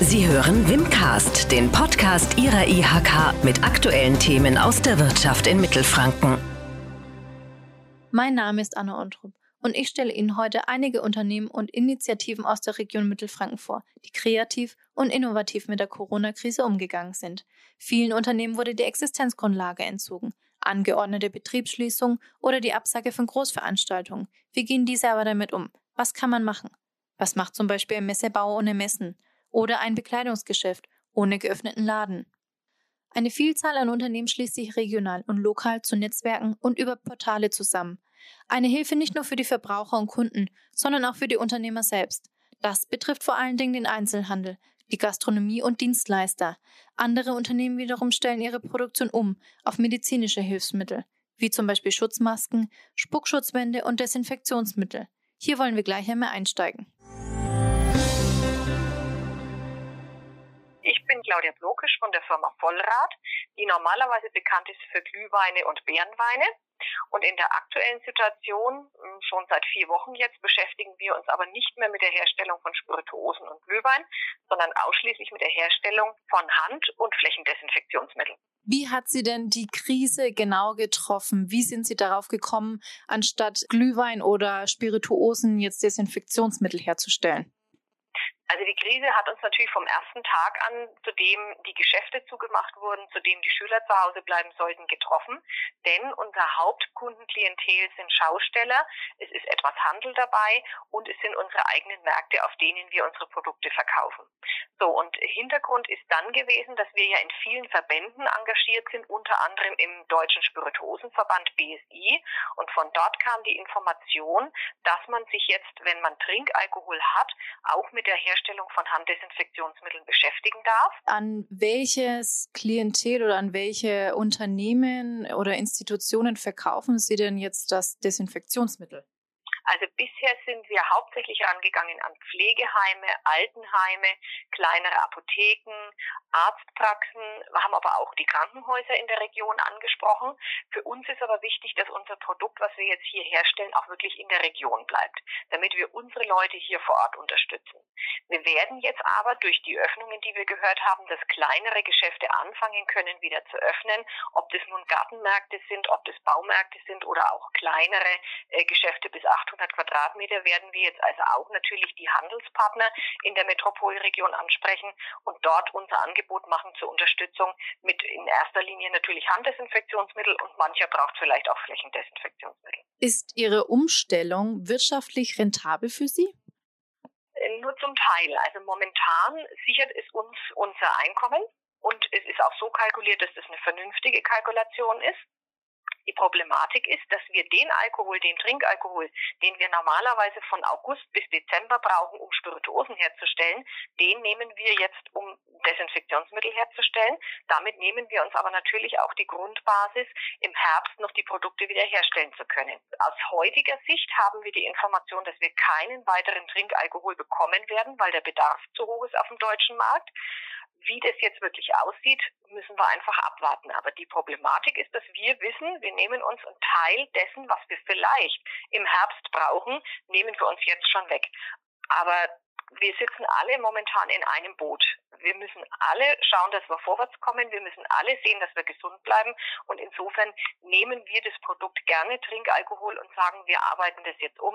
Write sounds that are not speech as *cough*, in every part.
Sie hören Wimcast, den Podcast Ihrer IHK mit aktuellen Themen aus der Wirtschaft in Mittelfranken. Mein Name ist Anna Ontrup und ich stelle Ihnen heute einige Unternehmen und Initiativen aus der Region Mittelfranken vor, die kreativ und innovativ mit der Corona-Krise umgegangen sind. Vielen Unternehmen wurde die Existenzgrundlage entzogen, angeordnete Betriebsschließung oder die Absage von Großveranstaltungen. Wie gehen diese aber damit um? Was kann man machen? Was macht zum Beispiel ein Messebau ohne Messen? Oder ein Bekleidungsgeschäft ohne geöffneten Laden. Eine Vielzahl an Unternehmen schließt sich regional und lokal zu Netzwerken und über Portale zusammen. Eine Hilfe nicht nur für die Verbraucher und Kunden, sondern auch für die Unternehmer selbst. Das betrifft vor allen Dingen den Einzelhandel, die Gastronomie und Dienstleister. Andere Unternehmen wiederum stellen ihre Produktion um auf medizinische Hilfsmittel, wie zum Beispiel Schutzmasken, Spuckschutzwände und Desinfektionsmittel. Hier wollen wir gleich einmal einsteigen. Claudia Blokisch von der Firma Vollrad, die normalerweise bekannt ist für Glühweine und Beerenweine. Und in der aktuellen Situation, hm, schon seit vier Wochen jetzt, beschäftigen wir uns aber nicht mehr mit der Herstellung von Spirituosen und Glühwein, sondern ausschließlich mit der Herstellung von Hand- und Flächendesinfektionsmitteln. Wie hat Sie denn die Krise genau getroffen? Wie sind Sie darauf gekommen, anstatt Glühwein oder Spirituosen jetzt Desinfektionsmittel herzustellen? Also die Krise hat uns natürlich vom ersten Tag an, zu dem die Geschäfte zugemacht wurden, zu dem die Schüler zu Hause bleiben sollten, getroffen. Denn unser Hauptkundenklientel sind Schausteller, es ist etwas Handel dabei und es sind unsere eigenen Märkte, auf denen wir unsere Produkte verkaufen. So, und Hintergrund ist dann gewesen, dass wir ja in vielen Verbänden engagiert sind, unter anderem im Deutschen Spirituosenverband BSI. Und von dort kam die Information, dass man sich jetzt, wenn man Trinkalkohol hat, auch mit der Herstellung von Handdesinfektionsmitteln beschäftigen darf. An welches Klientel oder an welche Unternehmen oder Institutionen verkaufen Sie denn jetzt das Desinfektionsmittel? Also bisher sind wir hauptsächlich angegangen an Pflegeheime, Altenheime, kleinere Apotheken, Arztpraxen, wir haben aber auch die Krankenhäuser in der Region angesprochen. Für uns ist aber wichtig, dass unser Produkt, was wir jetzt hier herstellen, auch wirklich in der Region bleibt, damit wir unsere Leute hier vor Ort unterstützen. Wir werden jetzt aber durch die Öffnungen, die wir gehört haben, dass kleinere Geschäfte anfangen können, wieder zu öffnen, ob das nun Gartenmärkte sind, ob das Baumärkte sind oder auch kleinere äh, Geschäfte bis 800 800 Quadratmeter werden wir jetzt also auch natürlich die Handelspartner in der Metropolregion ansprechen und dort unser Angebot machen zur Unterstützung mit in erster Linie natürlich Handdesinfektionsmittel und mancher braucht vielleicht auch Flächendesinfektionsmittel. Ist Ihre Umstellung wirtschaftlich rentabel für Sie? Äh, nur zum Teil. Also momentan sichert es uns unser Einkommen und es ist auch so kalkuliert, dass das eine vernünftige Kalkulation ist. Die Problematik ist, dass wir den Alkohol, den Trinkalkohol, den wir normalerweise von August bis Dezember brauchen, um Spirituosen herzustellen, den nehmen wir jetzt, um Desinfektionsmittel herzustellen. Damit nehmen wir uns aber natürlich auch die Grundbasis, im Herbst noch die Produkte wieder herstellen zu können. Aus heutiger Sicht haben wir die Information, dass wir keinen weiteren Trinkalkohol bekommen werden, weil der Bedarf zu hoch ist auf dem deutschen Markt. Wie das jetzt wirklich aussieht, müssen wir einfach abwarten. Aber die Problematik ist, dass wir wissen, wir nehmen uns einen Teil dessen, was wir vielleicht im Herbst brauchen, nehmen wir uns jetzt schon weg. Aber wir sitzen alle momentan in einem Boot. Wir müssen alle schauen, dass wir vorwärts kommen. Wir müssen alle sehen, dass wir gesund bleiben. Und insofern nehmen wir das Produkt gerne Trinkalkohol und sagen, wir arbeiten das jetzt um.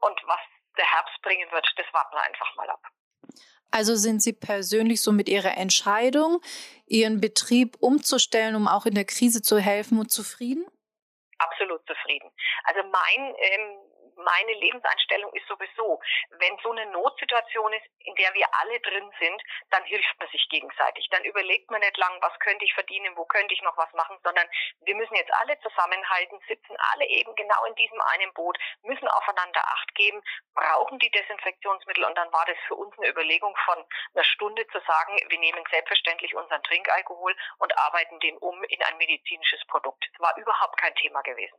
Und was der Herbst bringen wird, das warten wir einfach mal ab. Also sind Sie persönlich so mit Ihrer Entscheidung, Ihren Betrieb umzustellen, um auch in der Krise zu helfen und zufrieden? Absolut zufrieden. Also mein ähm, meine Lebenseinstellung ist sowieso, wenn so eine Notsituation ist, in der wir alle drin sind, dann hilft man sich gegenseitig. Dann überlegt man nicht lang, was könnte ich verdienen, wo könnte ich noch was machen, sondern wir müssen jetzt alle zusammenhalten, sitzen alle eben genau in diesem einen Boot, müssen aufeinander Acht geben, brauchen die Desinfektionsmittel und dann war das für uns eine Überlegung von einer Stunde zu sagen, wir nehmen selbstverständlich unseren Trinkalkohol und arbeiten den um in ein medizinisches Produkt. Das war überhaupt kein Thema gewesen.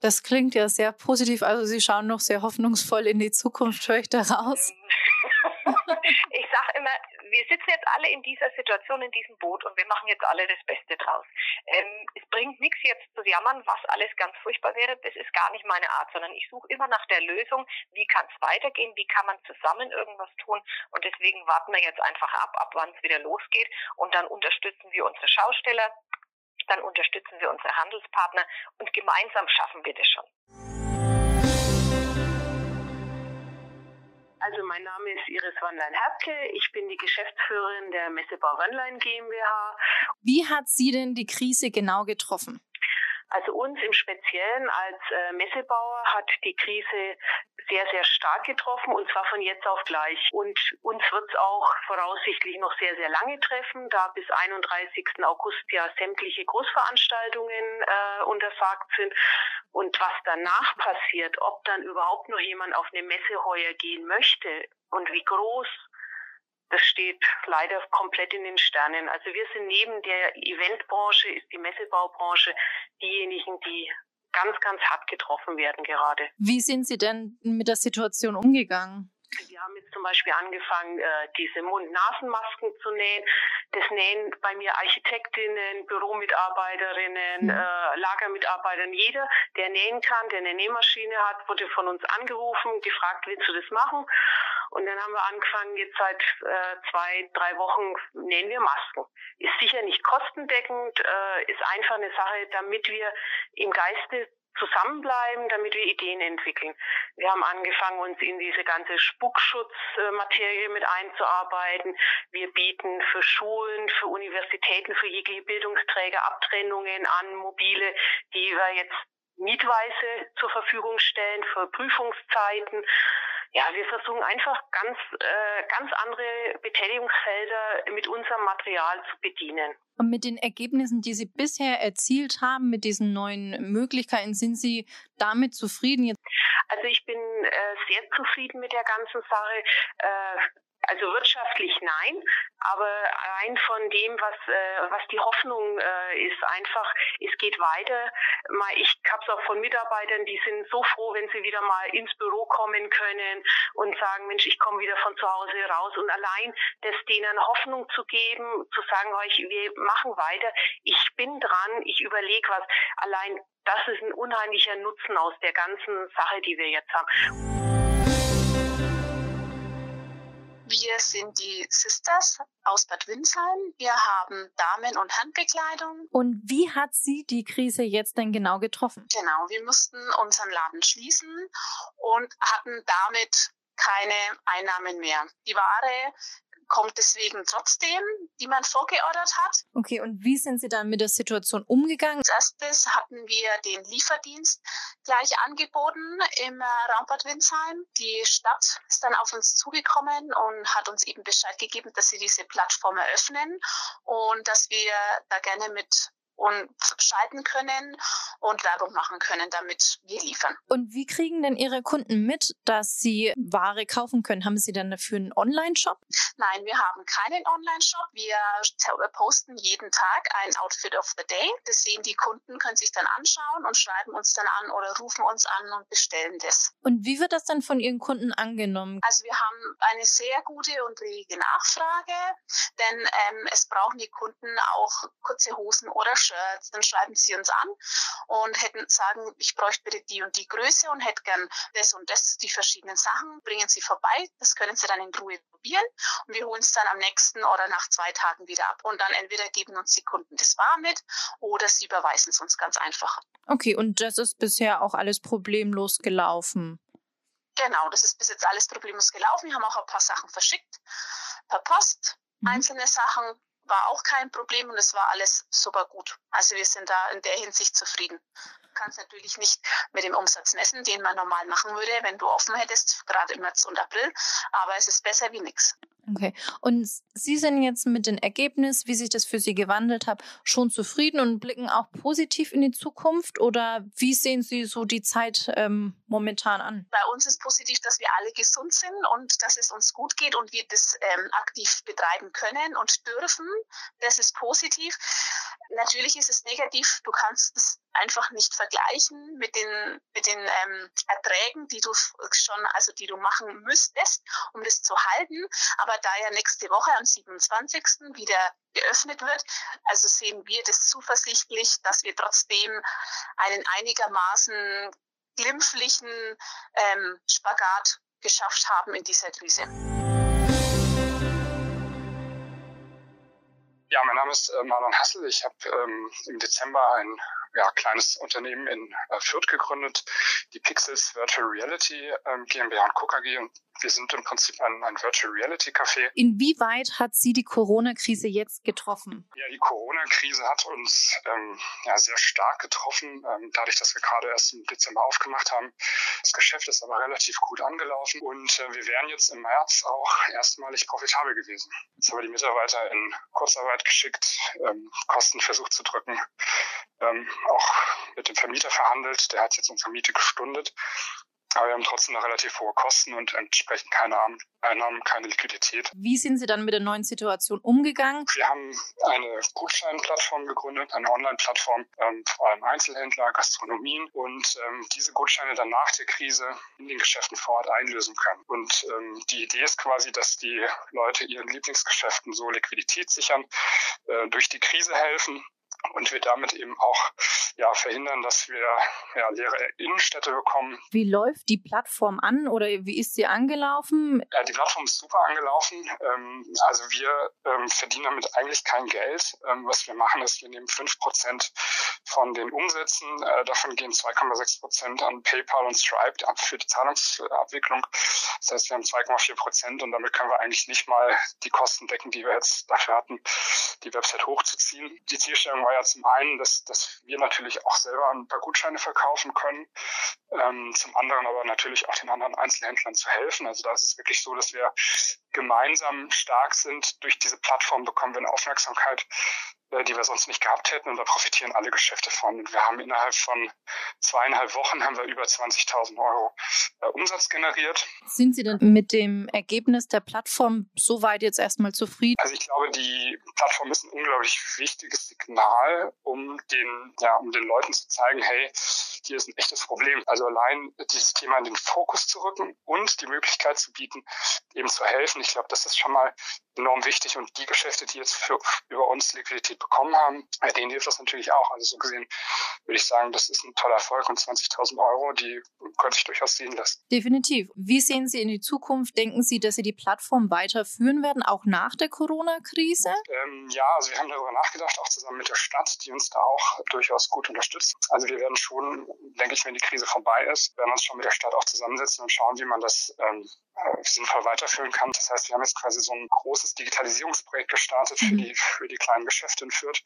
Das klingt ja sehr positiv. Also Sie schauen noch sehr hoffnungsvoll in die Zukunft, höre ich daraus. *laughs* ich sage immer, wir sitzen jetzt alle in dieser Situation, in diesem Boot und wir machen jetzt alle das Beste draus. Ähm, es bringt nichts jetzt zu jammern, was alles ganz furchtbar wäre. Das ist gar nicht meine Art, sondern ich suche immer nach der Lösung. Wie kann es weitergehen? Wie kann man zusammen irgendwas tun? Und deswegen warten wir jetzt einfach ab, ab wann es wieder losgeht. Und dann unterstützen wir unsere Schausteller, dann unterstützen wir unsere Handelspartner und gemeinsam schaffen wir das schon. Also mein Name ist Iris Wandlein-Herbke. Ich bin die Geschäftsführerin der Messebau Wandlein GmbH. Wie hat Sie denn die Krise genau getroffen? Also uns im Speziellen als äh, Messebauer hat die Krise sehr, sehr stark getroffen und zwar von jetzt auf gleich. Und uns wird es auch voraussichtlich noch sehr, sehr lange treffen, da bis 31. August ja sämtliche Großveranstaltungen äh, untersagt sind. Und was danach passiert, ob dann überhaupt noch jemand auf eine Messe heuer gehen möchte und wie groß das steht leider komplett in den Sternen. Also wir sind neben der Eventbranche, ist die Messebaubranche diejenigen, die ganz, ganz hart getroffen werden gerade. Wie sind Sie denn mit der Situation umgegangen? Wir haben jetzt zum Beispiel angefangen, äh, diese Mund-Nasen-Masken zu nähen. Das nähen bei mir Architektinnen, Bürommitarbeiterinnen, mhm. äh, Lagermitarbeiterinnen. Jeder, der nähen kann, der eine Nähmaschine hat, wurde von uns angerufen, gefragt, willst du das machen? Und dann haben wir angefangen, jetzt seit äh, zwei, drei Wochen nähen wir Masken. Ist sicher nicht kostendeckend, äh, ist einfach eine Sache, damit wir im Geiste zusammenbleiben, damit wir Ideen entwickeln. Wir haben angefangen, uns in diese ganze Spuckschutzmaterie mit einzuarbeiten. Wir bieten für Schulen, für Universitäten, für jegliche Bildungsträger Abtrennungen an, mobile, die wir jetzt mietweise zur Verfügung stellen für Prüfungszeiten ja, wir versuchen einfach ganz, äh, ganz andere Betätigungsfelder mit unserem Material zu bedienen. Und mit den Ergebnissen, die Sie bisher erzielt haben, mit diesen neuen Möglichkeiten, sind Sie damit zufrieden? Also ich bin äh, sehr zufrieden mit der ganzen Sache. Äh, also wirtschaftlich nein, aber rein von dem, was, äh, was die Hoffnung äh, ist, einfach, es geht weiter. Ich habe es auch von Mitarbeitern, die sind so froh, wenn sie wieder mal ins Büro kommen können und sagen, Mensch, ich komme wieder von zu Hause raus. Und allein das denen Hoffnung zu geben, zu sagen, euch, wir machen weiter, ich bin dran, ich überlege was. Allein das ist ein unheimlicher Nutzen aus der ganzen Sache, die wir jetzt haben. Wir sind die Sisters aus Bad Windsheim. Wir haben Damen- und Handbekleidung. Und wie hat Sie die Krise jetzt denn genau getroffen? Genau, wir mussten unseren Laden schließen und hatten damit keine Einnahmen mehr. Die Ware kommt deswegen trotzdem, die man vorgeordert hat. Okay, und wie sind Sie dann mit der Situation umgegangen? Als erstes hatten wir den Lieferdienst gleich angeboten im äh, Raumbad Windsheim. Die Stadt ist dann auf uns zugekommen und hat uns eben Bescheid gegeben, dass sie diese Plattform eröffnen und dass wir da gerne mit und schalten können und Werbung machen können, damit wir liefern. Und wie kriegen denn Ihre Kunden mit, dass sie Ware kaufen können? Haben Sie dann dafür einen Online-Shop? Nein, wir haben keinen Online-Shop. Wir posten jeden Tag ein Outfit of the Day. Das sehen die Kunden, können sich dann anschauen und schreiben uns dann an oder rufen uns an und bestellen das. Und wie wird das dann von Ihren Kunden angenommen? Also wir haben eine sehr gute und rege Nachfrage, denn ähm, es brauchen die Kunden auch kurze Hosen oder Shirts, dann schreiben sie uns an und hätten sagen, ich bräuchte bitte die und die Größe und hätte gern das und das, die verschiedenen Sachen, bringen sie vorbei, das können sie dann in Ruhe probieren und wir holen es dann am nächsten oder nach zwei Tagen wieder ab. Und dann entweder geben uns die Kunden das Bar mit oder sie überweisen es uns ganz einfach. Okay, und das ist bisher auch alles problemlos gelaufen. Genau, das ist bis jetzt alles problemlos gelaufen. Wir haben auch ein paar Sachen verschickt per Post, mhm. einzelne Sachen war auch kein Problem und es war alles super gut. Also wir sind da in der Hinsicht zufrieden. Du kannst natürlich nicht mit dem Umsatz messen, den man normal machen würde, wenn du offen hättest, gerade im März und April, aber es ist besser wie nichts. Okay. Und Sie sind jetzt mit dem Ergebnis, wie sich das für Sie gewandelt hat, schon zufrieden und blicken auch positiv in die Zukunft? Oder wie sehen Sie so die Zeit ähm, momentan an? Bei uns ist positiv, dass wir alle gesund sind und dass es uns gut geht und wir das ähm, aktiv betreiben können und dürfen. Das ist positiv. Natürlich ist es negativ. Du kannst es einfach nicht vergleichen mit den, mit den ähm, Erträgen, die du schon, also die du machen müsstest, um das zu halten. Aber da ja nächste Woche am 27. wieder geöffnet wird, also sehen wir das zuversichtlich, dass wir trotzdem einen einigermaßen glimpflichen ähm, Spagat geschafft haben in dieser Krise. Ja, mein Name ist äh, Marlon Hassel. Ich habe ähm, im Dezember ein ja, kleines Unternehmen in äh, Fürth gegründet, die Pixels Virtual Reality ähm, GmbH und Co. KG. Und wir sind im Prinzip ein, ein Virtual Reality Café. Inwieweit hat Sie die Corona-Krise jetzt getroffen? Ja, die Corona-Krise hat uns ähm, ja, sehr stark getroffen, ähm, dadurch, dass wir gerade erst im Dezember aufgemacht haben. Das Geschäft ist aber relativ gut angelaufen und äh, wir wären jetzt im März auch erstmalig profitabel gewesen. Jetzt haben wir die Mitarbeiter in Kurzarbeit geschickt, ähm, Kosten versucht zu drücken, ähm, auch mit dem Vermieter verhandelt. Der hat jetzt unsere Miete gestundet. Aber wir haben trotzdem noch relativ hohe Kosten und entsprechend keine Einnahmen, keine Liquidität. Wie sind Sie dann mit der neuen Situation umgegangen? Wir haben eine Gutscheinplattform gegründet, eine Online-Plattform, ähm, vor allem Einzelhändler, Gastronomien und ähm, diese Gutscheine dann nach der Krise in den Geschäften vor Ort einlösen können. Und ähm, die Idee ist quasi, dass die Leute ihren Lieblingsgeschäften so Liquidität sichern, äh, durch die Krise helfen und wir damit eben auch ja, verhindern, dass wir ja, leere Innenstädte bekommen. Wie läuft die Plattform an oder wie ist sie angelaufen? Ja, die Plattform ist super angelaufen. Ähm, also wir ähm, verdienen damit eigentlich kein Geld. Ähm, was wir machen ist, wir nehmen fünf Prozent von den Umsätzen. Äh, davon gehen 2,6 Prozent an PayPal und Stripe für die Zahlungsabwicklung. Das heißt, wir haben 2,4 Prozent und damit können wir eigentlich nicht mal die Kosten decken, die wir jetzt dafür hatten, die Website hochzuziehen. Die Zielstellung war ja zum einen, dass, dass wir natürlich auch selber ein paar Gutscheine verkaufen können, ähm, zum anderen aber natürlich auch den anderen Einzelhändlern zu helfen. Also da ist es wirklich so, dass wir gemeinsam stark sind. Durch diese Plattform bekommen wir eine Aufmerksamkeit, äh, die wir sonst nicht gehabt hätten und da profitieren alle Geschäfte von. Und wir haben innerhalb von zweieinhalb Wochen haben wir über 20.000 Euro äh, Umsatz generiert. Sind Sie denn mit dem Ergebnis der Plattform soweit jetzt erstmal zufrieden? Also ich glaube, die Plattform ist ein unglaublich wichtiges Signal, um den, ja, um den Leuten zu zeigen, hey, hier ist ein echtes Problem. Also allein dieses Thema in den Fokus zu rücken und die Möglichkeit zu bieten, eben zu helfen. Ich glaube, das ist schon mal enorm wichtig und die Geschäfte, die jetzt für, über uns Liquidität bekommen haben, denen hilft das natürlich auch. Also so gesehen würde ich sagen, das ist ein toller Erfolg und 20.000 Euro, die können sich durchaus sehen lassen. Definitiv. Wie sehen Sie in die Zukunft? Denken Sie, dass Sie die Plattform weiterführen werden, auch nach der Corona-Krise? Ähm, ja, also wir haben darüber nachgedacht, auch zusammen mit der Stadt, die uns da auch durchaus gut unterstützt. Also wir werden schon, denke ich, wenn die Krise vorbei ist, werden uns schon mit der Stadt auch zusammensetzen und schauen, wie man das ähm, äh, sinnvoll weiterführen kann. Das heißt, wir haben jetzt quasi so ein großes Digitalisierungsprojekt gestartet für mhm. die, für die kleinen Geschäfte in Fürth.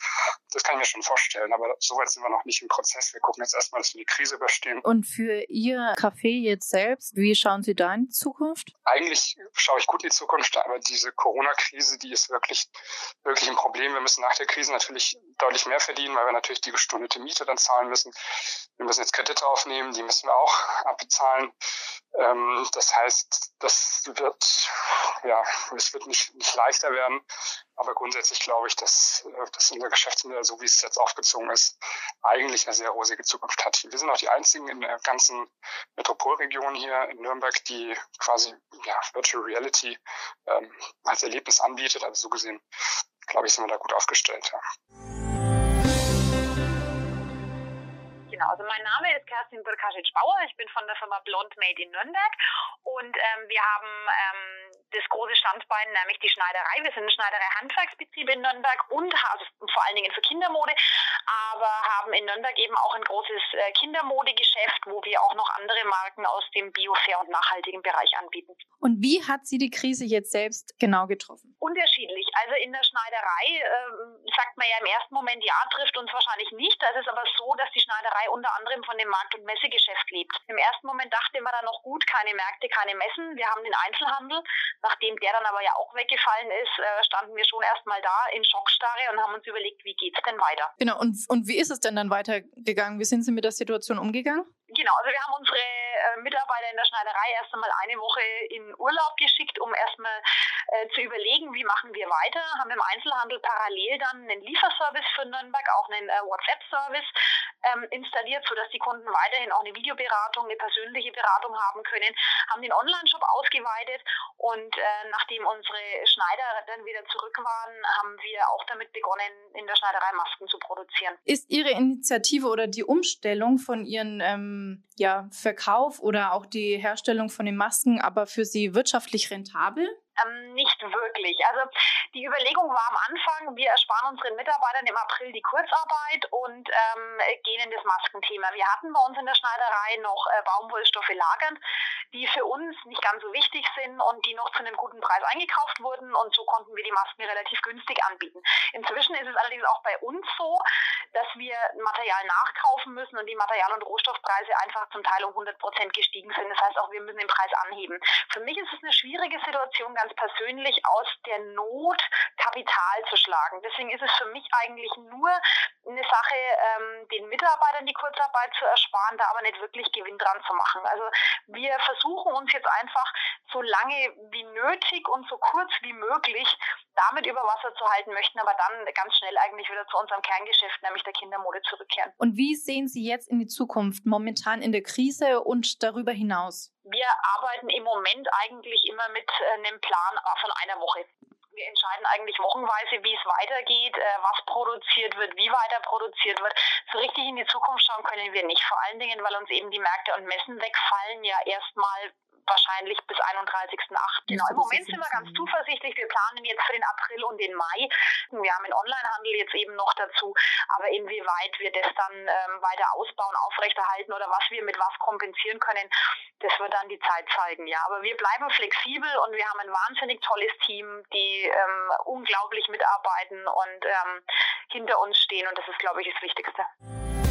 Das kann ich mir schon vorstellen, aber soweit sind wir noch nicht im Prozess. Wir gucken jetzt erstmal, dass wir die Krise überstehen. Und für Ihr Café jetzt selbst, wie schauen Sie da in die Zukunft? Eigentlich schaue ich gut in die Zukunft, aber diese Corona-Krise, die ist wirklich, wirklich ein Problem. Wir müssen nach der Krise natürlich deutlich mehr verdienen, weil wir natürlich die gestundete Miete dann zahlen müssen. Wir müssen jetzt Kredite aufnehmen, die müssen wir auch *laughs* abbezahlen. Ähm, das heißt, das wird, ja, es wird nicht, nicht leichter werden. Aber grundsätzlich glaube ich, dass, äh, dass unser Geschäftsmodell, so wie es jetzt aufgezogen ist, eigentlich eine sehr rosige Zukunft hat. Wir sind auch die einzigen in der ganzen Metropolregion hier in Nürnberg, die quasi ja, Virtual Reality ähm, als Erlebnis anbietet. Also so gesehen, glaube ich, sind wir da gut aufgestellt. Ja. Genau, also mein Name ist Kerstin Birkasic-Bauer, ich bin von der Firma Blond Made in Nürnberg und ähm, wir haben ähm, das große Standbein, nämlich die Schneiderei. Wir sind eine Schneiderei-Handwerksbetrieb in Nürnberg und also vor allen Dingen für Kindermode, aber haben in Nürnberg eben auch ein großes äh, Kindermodegeschäft, wo wir auch noch andere Marken aus dem Bio-Fair und nachhaltigen Bereich anbieten. Und wie hat Sie die Krise jetzt selbst genau getroffen? Unterschiedlich. Also in der Schneiderei äh, sagt man ja im ersten Moment, ja, trifft uns wahrscheinlich nicht. Das ist aber so, dass die Schneiderei unter anderem von dem Markt- und Messegeschäft lebt. Im ersten Moment dachte man dann noch gut, keine Märkte, keine Messen. Wir haben den Einzelhandel. Nachdem der dann aber ja auch weggefallen ist, äh, standen wir schon erstmal da in Schockstarre und haben uns überlegt, wie geht's denn weiter? Genau, und, und wie ist es denn dann weitergegangen? Wie sind Sie mit der Situation umgegangen? Genau, also wir haben unsere äh, Mitarbeiter in der Schneiderei erst einmal eine Woche in Urlaub geschickt, um erstmal äh, zu überlegen, wie machen wir weiter. Haben im Einzelhandel parallel dann einen Lieferservice für Nürnberg, auch einen äh, WhatsApp-Service ähm, installiert, sodass die Kunden weiterhin auch eine Videoberatung, eine persönliche Beratung haben können. Haben den Online-Shop ausgeweitet und äh, nachdem unsere Schneider dann wieder zurück waren, haben wir auch damit begonnen, in der Schneiderei Masken zu produzieren. Ist Ihre Initiative oder die Umstellung von Ihren ähm ja, Verkauf oder auch die Herstellung von den Masken aber für Sie wirtschaftlich rentabel? Ähm, nicht wirklich. Also die Überlegung war am Anfang, wir ersparen unseren Mitarbeitern im April die Kurzarbeit und ähm, gehen in das Maskenthema. Wir hatten bei uns in der Schneiderei noch äh, Baumwollstoffe lagernd, die für uns nicht ganz so wichtig sind und die noch zu einem guten Preis eingekauft wurden und so konnten wir die Masken relativ günstig anbieten. Inzwischen ist es allerdings auch bei uns so, dass wir Material nachkaufen müssen und die Material- und Rohstoffpreise einfach zum Teil um 100 Prozent gestiegen sind. Das heißt, auch wir müssen den Preis anheben. Für mich ist es eine schwierige Situation, ganz persönlich aus der Not Kapital zu schlagen. Deswegen ist es für mich eigentlich nur eine Sache, ähm, den Mitarbeitern die Kurzarbeit zu ersparen, da aber nicht wirklich Gewinn dran zu machen. Also wir versuchen uns jetzt einfach so lange wie nötig und so kurz wie möglich damit über Wasser zu halten, möchten aber dann ganz schnell eigentlich wieder zu unserem Kerngeschäft, nämlich der Kindermode, zurückkehren. Und wie sehen Sie jetzt in die Zukunft, momentan in der Krise und darüber hinaus? Wir arbeiten im Moment eigentlich immer mit äh, einem Plan von einer Woche. Wir entscheiden eigentlich wochenweise, wie es weitergeht, äh, was produziert wird, wie weiter produziert wird. So richtig in die Zukunft schauen können wir nicht. Vor allen Dingen, weil uns eben die Märkte und Messen wegfallen, ja erstmal wahrscheinlich bis 31.8. Genau, im Moment sind wir ganz zuversichtlich. Wir planen jetzt für den April und den Mai. Wir haben den Onlinehandel jetzt eben noch dazu. Aber inwieweit wir das dann ähm, weiter ausbauen, aufrechterhalten oder was wir mit was kompensieren können, das wird dann die Zeit zeigen. Ja, aber wir bleiben flexibel und wir haben ein wahnsinnig tolles Team, die ähm, unglaublich mitarbeiten und ähm, hinter uns stehen. Und das ist, glaube ich, das Wichtigste.